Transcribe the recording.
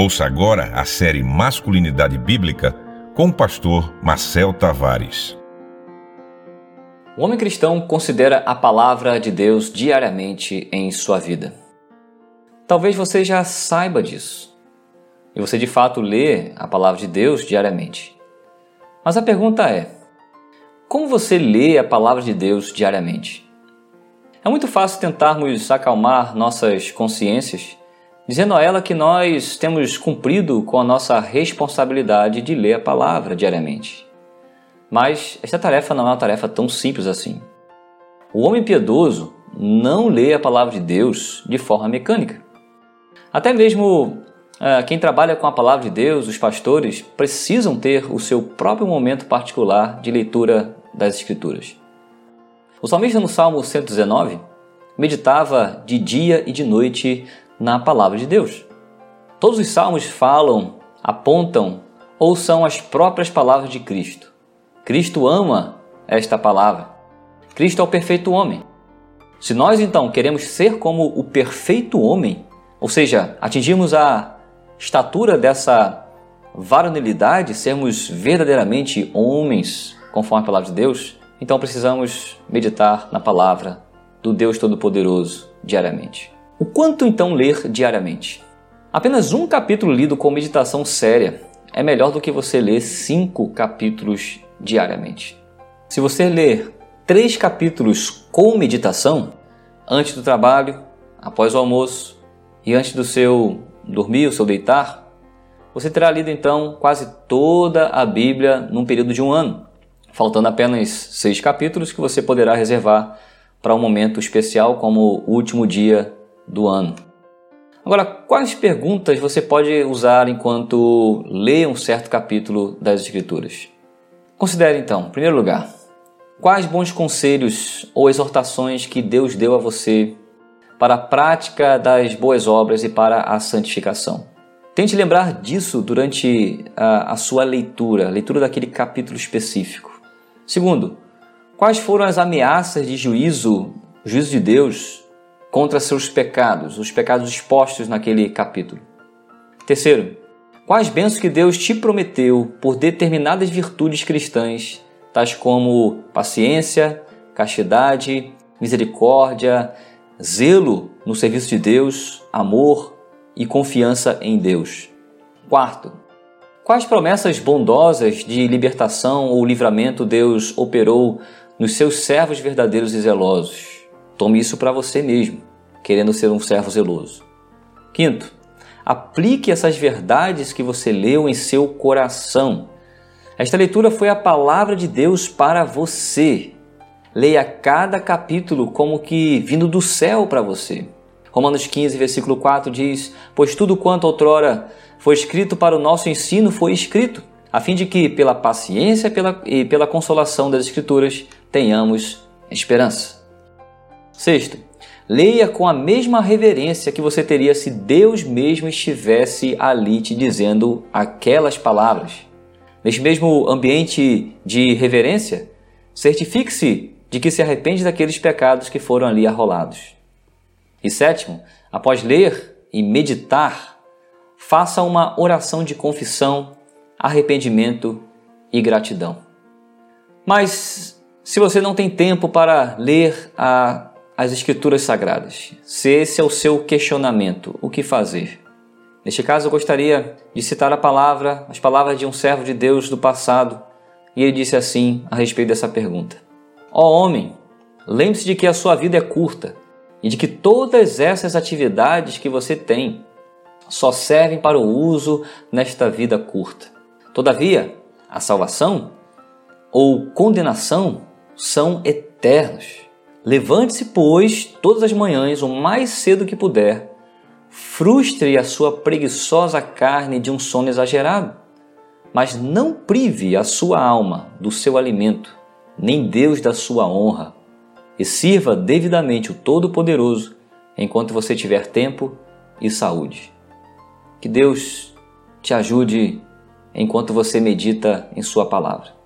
Ouça agora a série Masculinidade Bíblica com o pastor Marcel Tavares. O homem cristão considera a palavra de Deus diariamente em sua vida. Talvez você já saiba disso. E você de fato lê a palavra de Deus diariamente. Mas a pergunta é: como você lê a palavra de Deus diariamente? É muito fácil tentarmos acalmar nossas consciências dizendo a ela que nós temos cumprido com a nossa responsabilidade de ler a palavra diariamente. Mas esta tarefa não é uma tarefa tão simples assim. O homem piedoso não lê a palavra de Deus de forma mecânica. Até mesmo uh, quem trabalha com a palavra de Deus, os pastores, precisam ter o seu próprio momento particular de leitura das Escrituras. O salmista no Salmo 119 meditava de dia e de noite na palavra de Deus. Todos os salmos falam, apontam ou são as próprias palavras de Cristo. Cristo ama esta palavra. Cristo é o perfeito homem. Se nós então queremos ser como o perfeito homem, ou seja, atingirmos a estatura dessa varonilidade, sermos verdadeiramente homens conforme a palavra de Deus, então precisamos meditar na palavra do Deus Todo-Poderoso diariamente. O quanto então ler diariamente? Apenas um capítulo lido com meditação séria é melhor do que você ler cinco capítulos diariamente. Se você ler três capítulos com meditação, antes do trabalho, após o almoço e antes do seu dormir, o seu deitar, você terá lido então quase toda a Bíblia num período de um ano, faltando apenas seis capítulos que você poderá reservar para um momento especial como o último dia do ano. Agora, quais perguntas você pode usar enquanto lê um certo capítulo das Escrituras? Considere então, em primeiro lugar, quais bons conselhos ou exortações que Deus deu a você para a prática das boas obras e para a santificação. Tente lembrar disso durante a, a sua leitura, a leitura daquele capítulo específico. Segundo, quais foram as ameaças de juízo, juízo de Deus contra seus pecados, os pecados expostos naquele capítulo. Terceiro, quais bênçãos que Deus te prometeu por determinadas virtudes cristãs, tais como paciência, castidade, misericórdia, zelo no serviço de Deus, amor e confiança em Deus. Quarto, quais promessas bondosas de libertação ou livramento Deus operou nos seus servos verdadeiros e zelosos? Tome isso para você mesmo, querendo ser um servo zeloso. Quinto, aplique essas verdades que você leu em seu coração. Esta leitura foi a palavra de Deus para você. Leia cada capítulo como que vindo do céu para você. Romanos 15, versículo 4 diz: Pois tudo quanto outrora foi escrito para o nosso ensino foi escrito, a fim de que, pela paciência e pela consolação das Escrituras, tenhamos esperança. Sexto, leia com a mesma reverência que você teria se Deus mesmo estivesse ali te dizendo aquelas palavras. Neste mesmo ambiente de reverência, certifique-se de que se arrepende daqueles pecados que foram ali arrolados. E sétimo, após ler e meditar, faça uma oração de confissão, arrependimento e gratidão. Mas se você não tem tempo para ler a as Escrituras Sagradas. Se esse é o seu questionamento, o que fazer? Neste caso, eu gostaria de citar a palavra, as palavras de um servo de Deus do passado, e ele disse assim a respeito dessa pergunta: Ó oh, homem, lembre-se de que a sua vida é curta e de que todas essas atividades que você tem só servem para o uso nesta vida curta. Todavia, a salvação ou condenação são eternos. Levante-se, pois, todas as manhãs, o mais cedo que puder, frustre a sua preguiçosa carne de um sono exagerado, mas não prive a sua alma do seu alimento, nem Deus da sua honra, e sirva devidamente o Todo-Poderoso enquanto você tiver tempo e saúde. Que Deus te ajude enquanto você medita em Sua palavra.